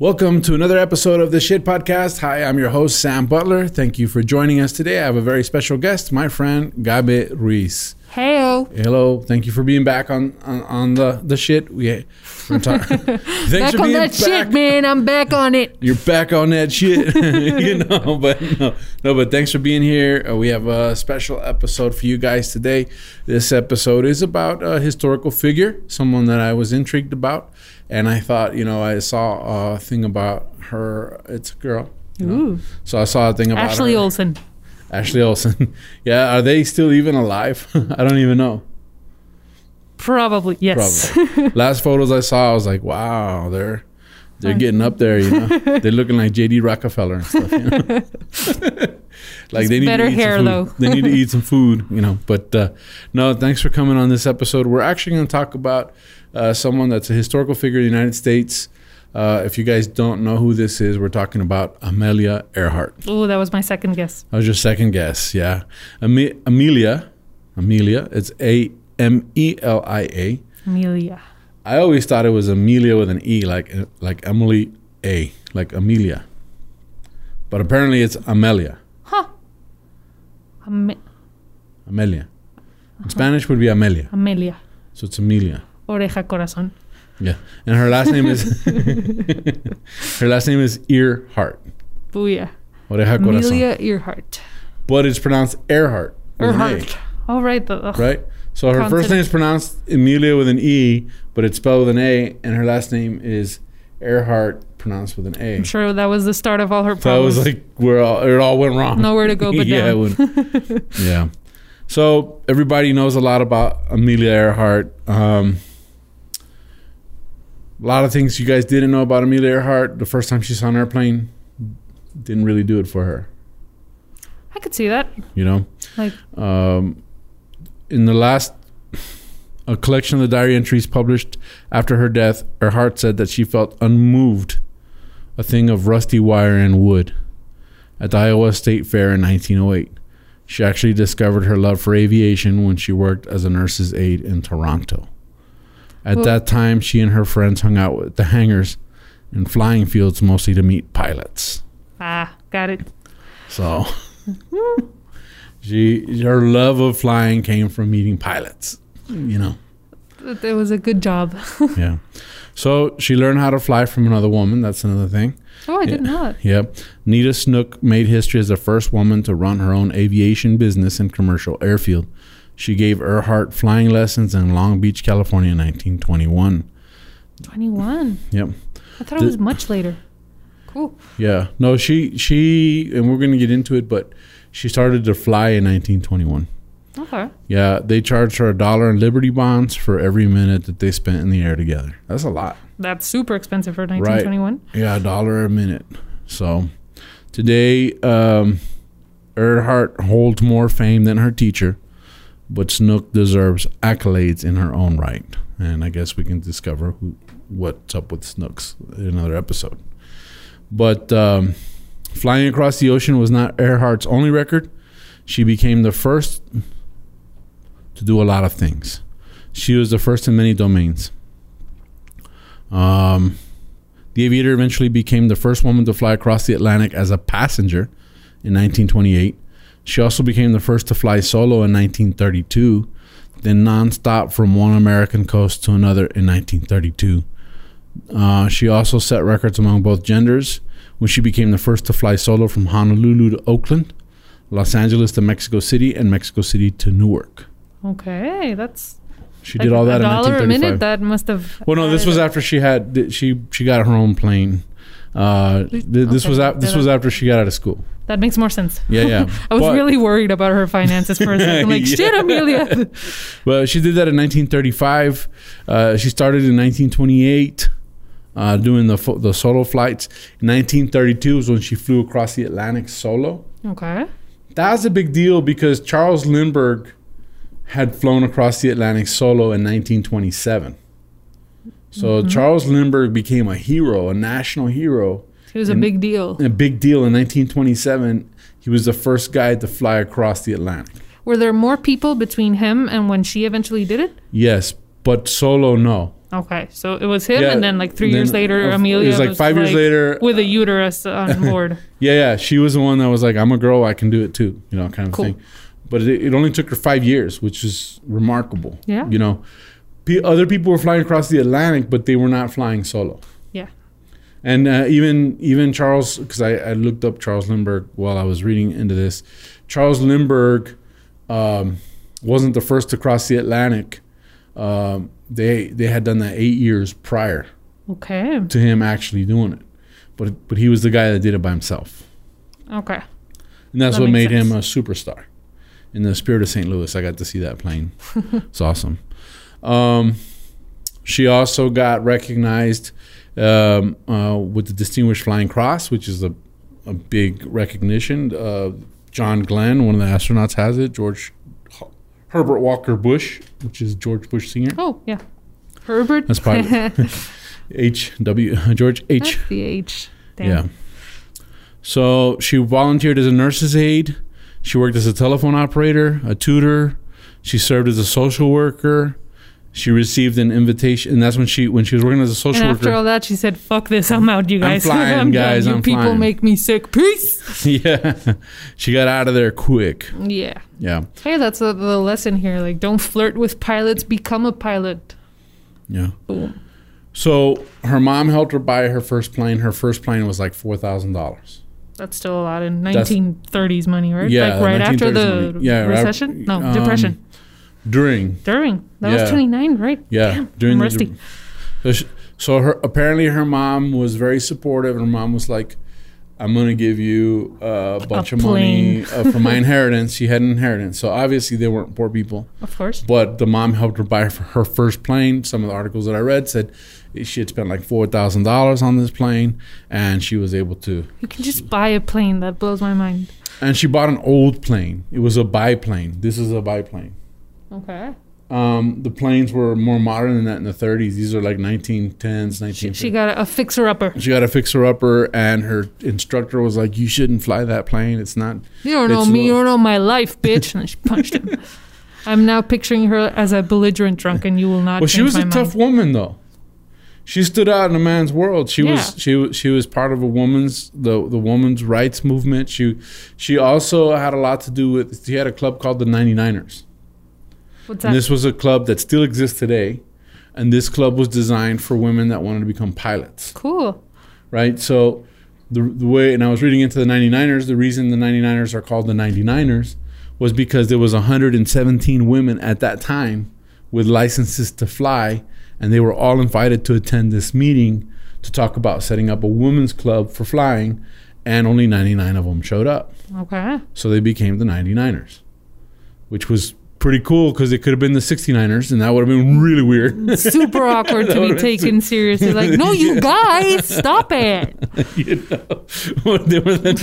Welcome to another episode of the Shit Podcast. Hi, I'm your host, Sam Butler. Thank you for joining us today. I have a very special guest, my friend Gabe Ruiz. Heyo. Hello, thank you for being back on on, on the the shit. We we're talking. Thanks Back for on being that back. shit, man. I'm back on it. You're back on that shit, you know. But no, no. But thanks for being here. Uh, we have a special episode for you guys today. This episode is about a historical figure, someone that I was intrigued about, and I thought, you know, I saw a thing about her. It's a girl. you know. Ooh. So I saw a thing about Ashley her. Olsen. Ashley Olsen. yeah, are they still even alive? I don't even know. Probably. Yes. Probably. Last photos I saw, I was like, wow, they're they're getting up there, you know. they're looking like JD Rockefeller and stuff, you know. like Just they need better to eat hair, some food. though. they need to eat some food, you know. But uh, no, thanks for coming on this episode. We're actually going to talk about uh, someone that's a historical figure in the United States. Uh, if you guys don't know who this is, we're talking about Amelia Earhart. Oh, that was my second guess. That was your second guess, yeah. Ame- Amelia, Amelia, it's A M E L I A. Amelia. I always thought it was Amelia with an E, like like Emily A, like Amelia. But apparently it's Amelia. Huh. Ame- Amelia. In Spanish would be Amelia. Amelia. So it's Amelia. Oreja corazón. Yeah. And her last name is her last name is Earhart. Booyah. Oreja corazón. Amelia Earhart. But it's pronounced Earhart. with an A, Earhart. All right. The, ugh. right? So her first name is pronounced Amelia with an E, but it's spelled with an A, and her last name is Earhart, pronounced with an A. I'm sure that was the start of all her So problems. was like where all, it all went wrong. Nowhere to go but yeah, down. yeah. So everybody knows a lot about Amelia Earhart. Um, a lot of things you guys didn't know about Amelia Earhart. The first time she saw an airplane didn't really do it for her. I could see that. You know, Like, um, in the last a collection of the diary entries published after her death, Earhart said that she felt unmoved, a thing of rusty wire and wood, at the Iowa State Fair in 1908. She actually discovered her love for aviation when she worked as a nurse's aide in Toronto. At Well- that time, she and her friends hung out at the hangars and flying fields mostly to meet pilots. ah, got it. So she her love of flying came from meeting pilots. You know. It was a good job. Yeah. So she learned how to fly from another woman. That's another thing. Oh, I didn't know that. Yep. Neta Snook made history as the first woman to run her own aviation business and commercial airfield. She gave Earhart flying lessons in Long Beach, California in 1921. 21. Yep. I thought The- it was much later. Cool. Yeah. No, she she and we're going to get into it, but she started to fly in 1921. Okay. Yeah, they charged her a dollar in Liberty bonds for every minute that they spent in the air together. That's a lot. That's super expensive for 1921. Yeah, a dollar a minute. So today, um, Earhart holds more fame than her teacher, but Snook deserves accolades in her own right. And I guess we can discover who, what's up with Snooks in another episode. But um, flying across the ocean was not Earhart's only record. She became the first to do a lot of things. She was the first in many domains. Um, the aviator eventually became the first woman to fly across the Atlantic as a passenger in 1928. She also became the first to fly solo in 1932, then nonstop from one American coast to another in 1932. Uh, she also set records among both genders when she became the first to fly solo from Honolulu to Oakland, Los Angeles to Mexico City, and Mexico City to Newark. Okay, that's She like did all that a in dollar a minute. That must have. Well, no, this was after she had she she got her own plane. Uh, th- this Okay, was a- this was after she got out of school. That makes more sense. Yeah, yeah. I was But- really worried about her finances for a second. Like, Yeah. shit, Amelia. Well, she did that in 1935. Uh, she started in 1928 uh, doing the fo- the solo flights. In 1932 was when she flew across the Atlantic solo. okay. that was a big deal because Charles Lindbergh had flown across the Atlantic solo in 1927. So Mm-hmm. Charles Lindbergh became a hero, a national hero, It was a big deal. a big deal in 1927. He was the first guy to fly across the Atlantic. Were there more people between him and when she eventually did it? Yes, but solo, no. Okay, so it was him, Yeah, and then like three then, years later, uh, Amelia It was like five years later. with a uterus on board. Yeah, yeah. She was the one that was like, "I'm a girl, I can do it too," you know, kind of Cool. thing. But it, it only took her five years, which is remarkable. Yeah. You know, P- other people were flying across the Atlantic, but they were not flying solo. Yeah. And uh, even even Charles, because I, I looked up Charles Lindbergh while I was reading into this. Charles Lindbergh um, wasn't the first to cross the Atlantic. Um, they they had done that eight years prior Okay. to him actually doing it, but but he was the guy that did it by himself. Okay. And that's That what made makes him a superstar. In the spirit of St. Louis, I got to see that plane. it's awesome. Um, she also got recognized um, uh, with the Distinguished Flying Cross, which is a, a big recognition. Uh, John Glenn, one of the astronauts, has it. George Herbert Walker Bush, which is George Bush Sr. Oh yeah. Herbert. That's pilot. H W George H. That's the H. Damn. Yeah. So she volunteered as a nurse's aide. She worked as a telephone operator, a tutor. She served as a social worker. She received an invitation, and that's when she when she was working as a social And after worker. all that, she said, "Fuck this, I'm out, you guys. I'm flying, done. guys, You I'm people flying." make me sick. Peace." yeah, she got out of there quick. Yeah. Yeah, Hey, that's the, the lesson here. Like, don't flirt with pilots. Become a pilot. yeah. Boom. So her mom helped her buy her first plane. Her first plane was like four thousand dollars. That's still a lot in That's- 1930s money, right? Yeah, like right after the money. Yeah, right- recession. No, um, depression. During During that yeah. was 29, right? Yeah, Damn, during I'm the rusty. So, her apparently her mom was very supportive. Her mom was like, "I'm going to give you a bunch of money uh, for my inheritance." She had an inheritance, so obviously they weren't poor people. Of course. But the mom helped her buy her her first plane. Some of the articles that I read said she had spent like four thousand dollars on this plane, and she was able to. You can just buy a plane. That blows my mind. And she bought an old plane. It was a biplane. This is a biplane. Okay. Um, the planes were more modern than that in the 30s. These are like 1910s, 1950s. She, she got a, a fixer upper. She got a fixer upper, and her instructor was like, "You shouldn't fly that plane. It's not." You don't know me. You don't know my life, bitch. And she punched him. I'm now picturing her as a belligerent drunk, and you will not. Well, she was a tough woman, though. She stood out in a man's world. She Yeah. was she was she was part of a woman's the the woman's rights movement. She she also had a lot to do with. She had a club called the 99ers. What's And this was a club that still exists today, and this club was designed for women that wanted to become pilots. cool. right? So the, the way, and I was reading into the 99ers, the reason the 99ers are called the 99ers was because there was 117 women at that time with licenses to fly, and they were all invited to attend this meeting to talk about setting up a women's club for flying, and only 99 of them showed up. Okay. So they became the 99ers, which was pretty cool because it could have been the 69ers, and that would have been really weird. Super awkward to be taken seriously. Like, no, you guys, stop it. you know, they were the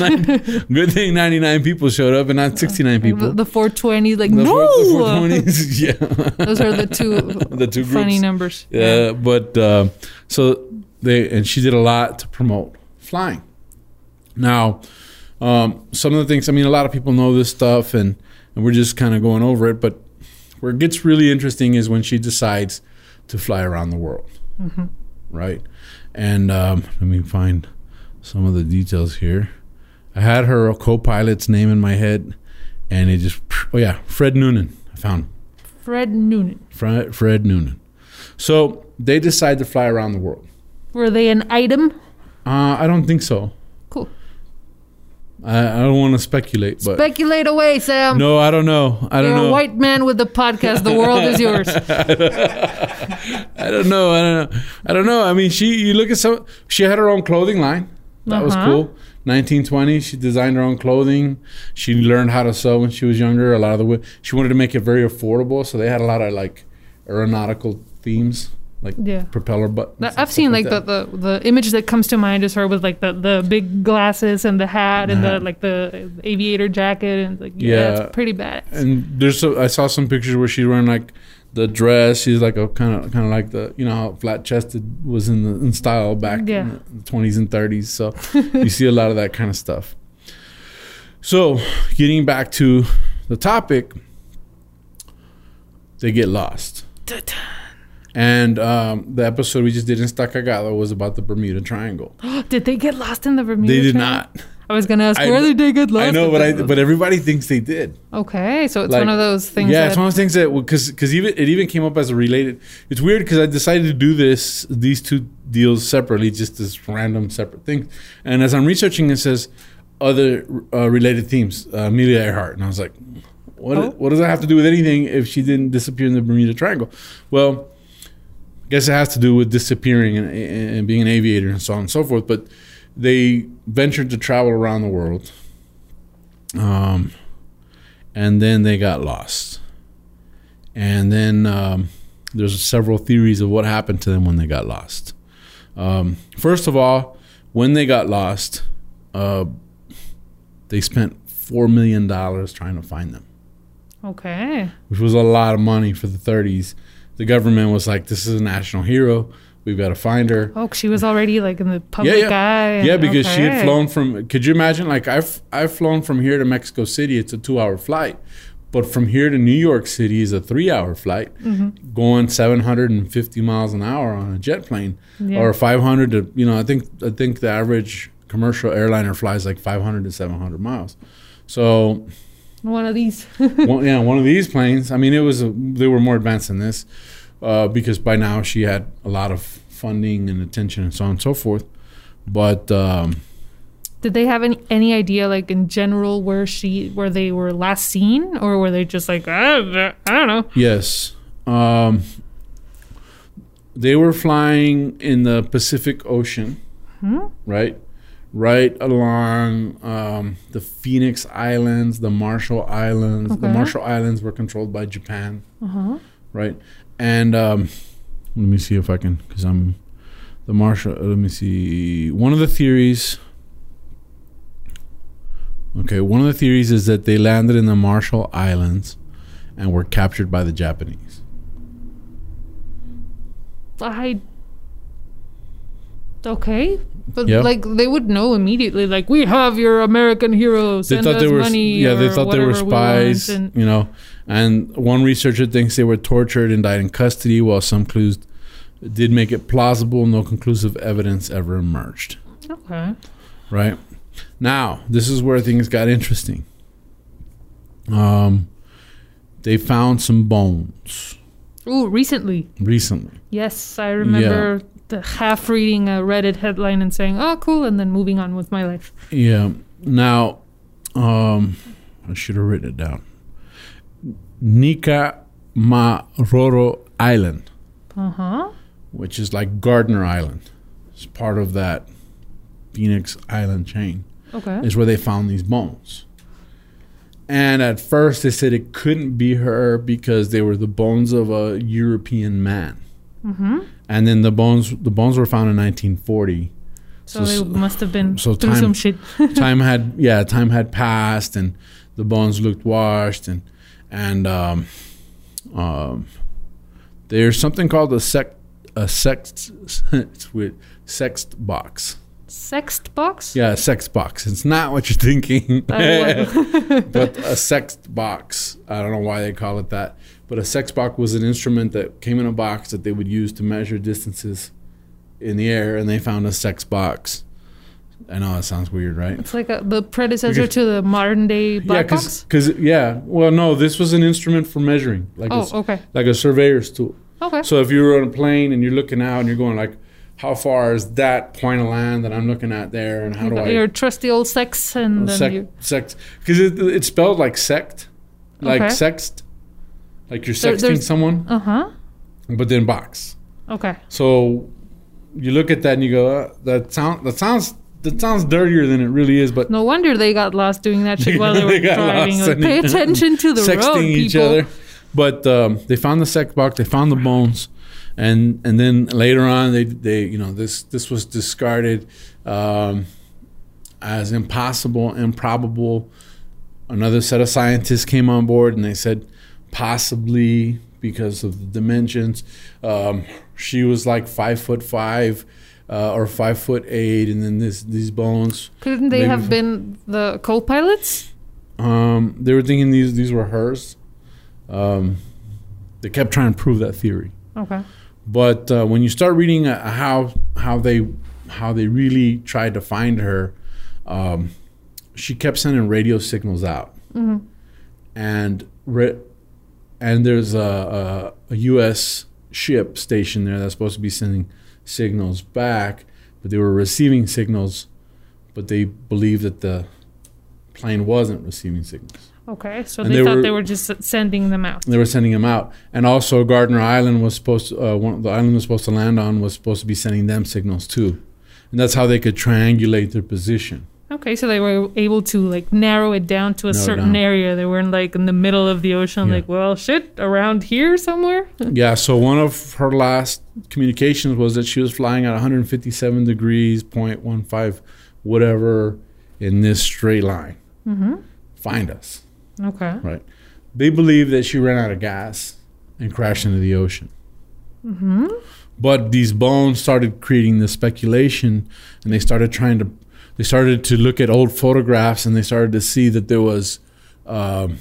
90, good thing 99 people showed up and not 69 people. The, the 420, like, The no. four- the 420s, yeah, Those are the two the two groups. funny numbers. Yeah, but uh, so they and she did a lot to promote flying. Now, um, some of the things. I mean, a lot of people know this stuff, and and we're just kind of going over it. But where it gets really interesting is when she decides to fly around the world, right? And um, let me find some of the details here. I had her co-pilot's name in my head, and it just oh yeah, Fred Noonan. I found him. Fred Noonan. Fred, Fred Noonan. So they decide to fly around the world. Were they an item? Uh, I don't think so. I, I don't want to speculate, but Speculate away, Sam. no, I don't know. I don't You're know. a white man with the podcast. The world is yours. I don't know. I don't know. I don't know. I mean, she. You look at some. She had her own clothing line. That was Uh-huh. cool. 1920. She designed her own clothing. She learned how to sew when she was younger. A lot of the. wo- She wanted to make it very affordable, so they had a lot of like aeronautical themes. Like Yeah. propeller buttons. I've seen like, that. the, the the image that comes to mind is her with like the, the big glasses and the hat and Uh-huh. the like the aviator jacket and like yeah, Yeah. it's pretty bad. And there's so I saw some pictures where she's wearing like the dress. She's like a kind of kind of like the you know how flat chested was in the in style back Yeah. in the twenties and thirties. So you see a lot of that kind of stuff. So getting back to the topic, they get lost. And um, the episode we just did in Stacagado was about the Bermuda Triangle. Did they get lost in the Bermuda? they did Triangle? not. I was gonna ask I- where did they get lost? I know, but I but everybody thinks they did. okay, so it's like- one of those things. yeah, that, it's one of those things that because because even it even came up as a related. It's weird because I decided to do this these two deals separately, just as random separate things. And as I'm researching, it says other uh, related themes. Uh, Amelia Earhart, and I was like, what Oh. what does that have to do with anything if she didn't disappear in the Bermuda Triangle? Well, guess it has to do with disappearing and, and being an aviator and so on and so forth. But they ventured to travel around the world. Um, and then they got lost. And then um, there's several theories of what happened to them when they got lost. Um, first of all, when they got lost, uh, they spent four million dollars trying to find them, okay. which was a lot of money for the 30s. The government was like, "This is a national hero. We've got to find her." Oh, she was already like in the public yeah. eye. and- Yeah, because she had flown from. Could you imagine? Like I've I've flown from here to Mexico City. It's a two-hour flight, but from here to New York City is a three-hour flight, Mm-hmm. going 750 miles an hour on a jet plane, Yeah. or 500 to you know. I think I think the average commercial airliner flies like 500 to 700 miles. So One of these. one, yeah, one of these planes. I mean, it was a, they were more advanced than this uh, because by now she had a lot of funding and attention and so on and so forth. But um, Did they have any any idea, like in general, where she where they were last seen, or were they just like I don't know, I don't know? Yes. Um, they were flying in the Pacific Ocean, Hmm? right? Right along um, the Phoenix Islands, the Marshall Islands. The Marshall Islands were controlled by Japan, Uh huh. right? And um, let me see if I can, because I'm the Marshall. Let me see. One of the theories. Okay, one of the theories is that they landed in the Marshall Islands and were captured by the Japanese. I. Okay, but Yeah. like they would know immediately. Like we have your American heroes. They thought they were money. yeah, they thought they were whatever we spies, and- you know. And one researcher thinks they were tortured and died in custody, while some clues did make it plausible. No conclusive evidence ever emerged. okay. Right now, this is where things got interesting. Um, they found some bones Oh, recently. recently. Yes, I remember the half reading a Reddit headline and saying, "Oh, cool," and then moving on with my life. Yeah. Now, um, I should have written it down. Nika Maroro Island, Uh huh. which is like Gardner Island, it's part of that Phoenix Island chain, Okay. is where they found these bones. And at first, they said it couldn't be her because they were the bones of a European man. Mm-hmm. And then the bones, the bones were found in 1940. So, So- they must have been so through time- some shit. time had yeah time had passed and the bones looked washed and and um, um, there's something called a sect a sext with sext box Sext box. yeah a sex box it's not what you're thinking Uh, but a sext box i don't know why they call it that but a sex box was an instrument that came in a box that they would use to measure distances in the air and they found a sex box i know that sounds weird right It's like a, the predecessor Because- to the modern day black yeah, box. because yeah. Well, no, this was an instrument for measuring, like a, Oh, s- okay. like a surveyor's tool. Okay. So if you were on a plane and you're looking out and you're going like, how far is that point of land that I'm looking at there, and how you do I your trusty old sex, and sec, you. sext? Because it, it's spelled like sect, like Okay. sext, like you're sexting there's- someone, Uh huh. but then box. Okay. So you look at that and you go, uh, that sound that sounds that sounds dirtier than it really is, but No wonder they got lost doing that shit while they were They got driving. Like, pay attention to the sexting road, each people. other. But um, they found the sex box, they found the bones, and and then later on they they you know this this was discarded um, as impossible, improbable. Another set of scientists came on board and they said possibly because of the dimensions. Um, she was like five foot five. Uh, or five foot eight, and then this these bones. Couldn't they have been the co-pilots? Um, they were thinking these these were hers. Um, they kept trying to prove that theory, Okay. but uh, when you start reading uh, how how they how they really tried to find her, um, she kept sending radio signals out, hmm and re- and there's a, a, a U.S. ship stationed there that's supposed to be sending signals back, but they were receiving signals, but they believed that the plane wasn't receiving signals. Okay. So they, they thought were- they were just sending them out. They were sending them out, and also Gardner Island was supposed to. Uh, one, the island was supposed to land on was supposed to be sending them signals too, and that's how they could triangulate their position. Okay, so they were able to like narrow it down to a Narrow certain down. area. They weren't like in the middle of the ocean, Yeah. like, well, shit, around here somewhere. yeah. So one of her last communications was that she was flying at 157 degrees, 0.15, whatever, in this straight line. mm-hmm. Find us. Okay. Right. They believe that she ran out of gas and crashed into the ocean. Mm-hmm. but these bones started creating the speculation and they started trying to they started to look at old photographs and they started to see that there was um,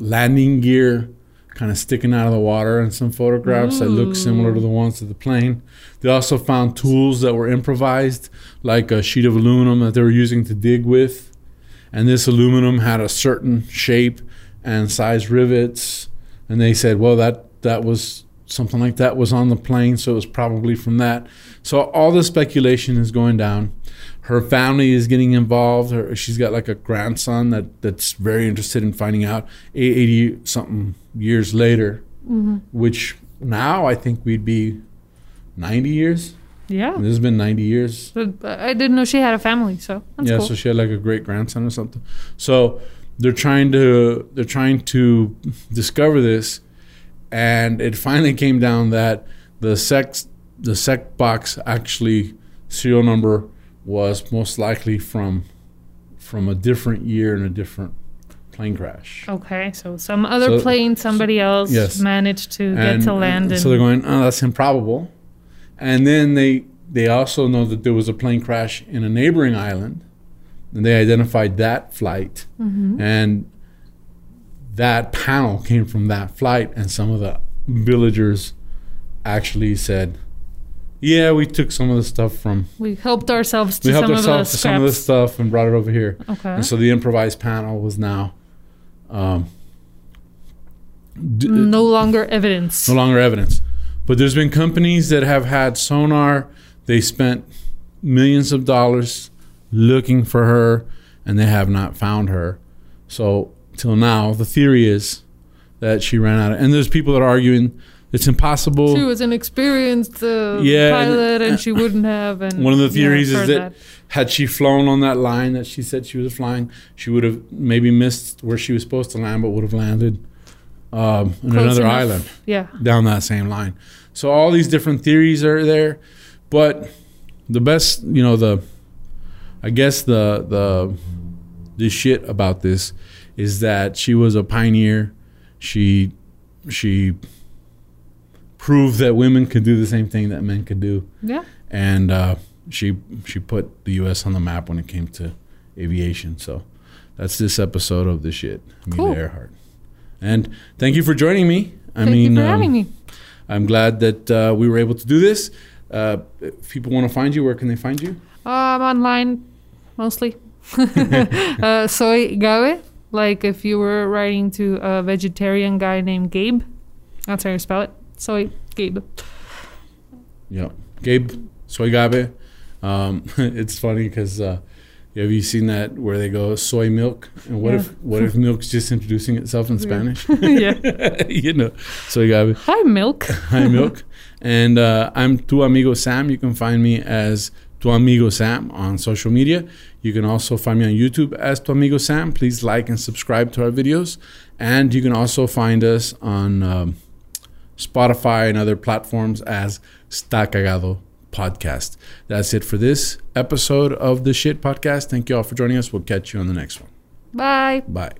landing gear kind of sticking out of the water in some photographs that look similar to the ones of the plane. They also found tools that were improvised like a sheet of aluminum that they were using to dig with. And this aluminum had a certain shape and size rivets. And they said well that that was something like that was on the plane so it was probably from that so all the speculation is going down her family is getting involved her, she's got like a grandson that that's very interested in finding out 80 something years later Mm-hmm. which now i think we'd be 90 years Yeah. this has been 90 years uh, I didn't know she had a family, so yeah cool. so she had like a great grandson or something so they're trying to they're trying to discover this and it finally came down that the sex the sec box actually serial number was most likely from from a different year and a different plane crash okay, so some other So- plane, somebody else Yes. managed to get to land. so they're going oh that's improbable and then they they also know that there was a plane crash in a neighboring island and they identified that flight hmm and that panel came from that flight and some of the villagers actually said yeah we took some of the stuff from We helped ourselves to we helped some of the ourselves to some of the stuff and brought it over here Okay. and so the improvised panel was now um, d- no longer evidence. no longer evidence. But there's been companies that have had sonar. They spent millions of dollars looking for her, and they have not found her. So till now, the theory is that she ran out. Of, and there's people that are arguing it's impossible. She was an experienced uh, Yeah, pilot, and, she wouldn't have. And One of the theories I've is heard that had she flown on that line that she said she was flying, she would have maybe missed where she was supposed to land, but would have landed um, Close another enough. island. yeah, down that same line. So all these different theories are there, but the best, you know, the I guess the the the shit about this is that she was a pioneer. She she proved that women could do the same thing that men could do, yeah. and uh, she she put the U.S. on the map when it came to aviation. So that's this episode of the shit. Cool. Amelia Earhart. And thank you for joining me. I Thank mean, you for um, having me. I'm glad that uh, we were able to do this. Uh, if people want to find you, where can they find you? I'm online, mostly. uh, soy Gabe. Like if you were writing to a vegetarian guy named Gabe, that's how you spell it. Soy Gabe. Yeah, Gabe Soy Gabe. Um, it's funny because uh, have you seen that where they go soy milk and what Yeah. if what if milk's just introducing itself in Yeah. Spanish? yeah. you know, Soy Gabe. Hi, milk. Hi, milk. and uh, I'm tu amigo Sam. You can find me as tu amigo Sam on social media. You can also find me on YouTube as Tu Amigo Sam. Please like and subscribe to our videos. And you can also find us on um, Spotify and other platforms as Sta Cagado Podcast. That's it for this episode of the Shit Podcast. Thank you all for joining us. We'll catch you on the next one. Bye. Bye.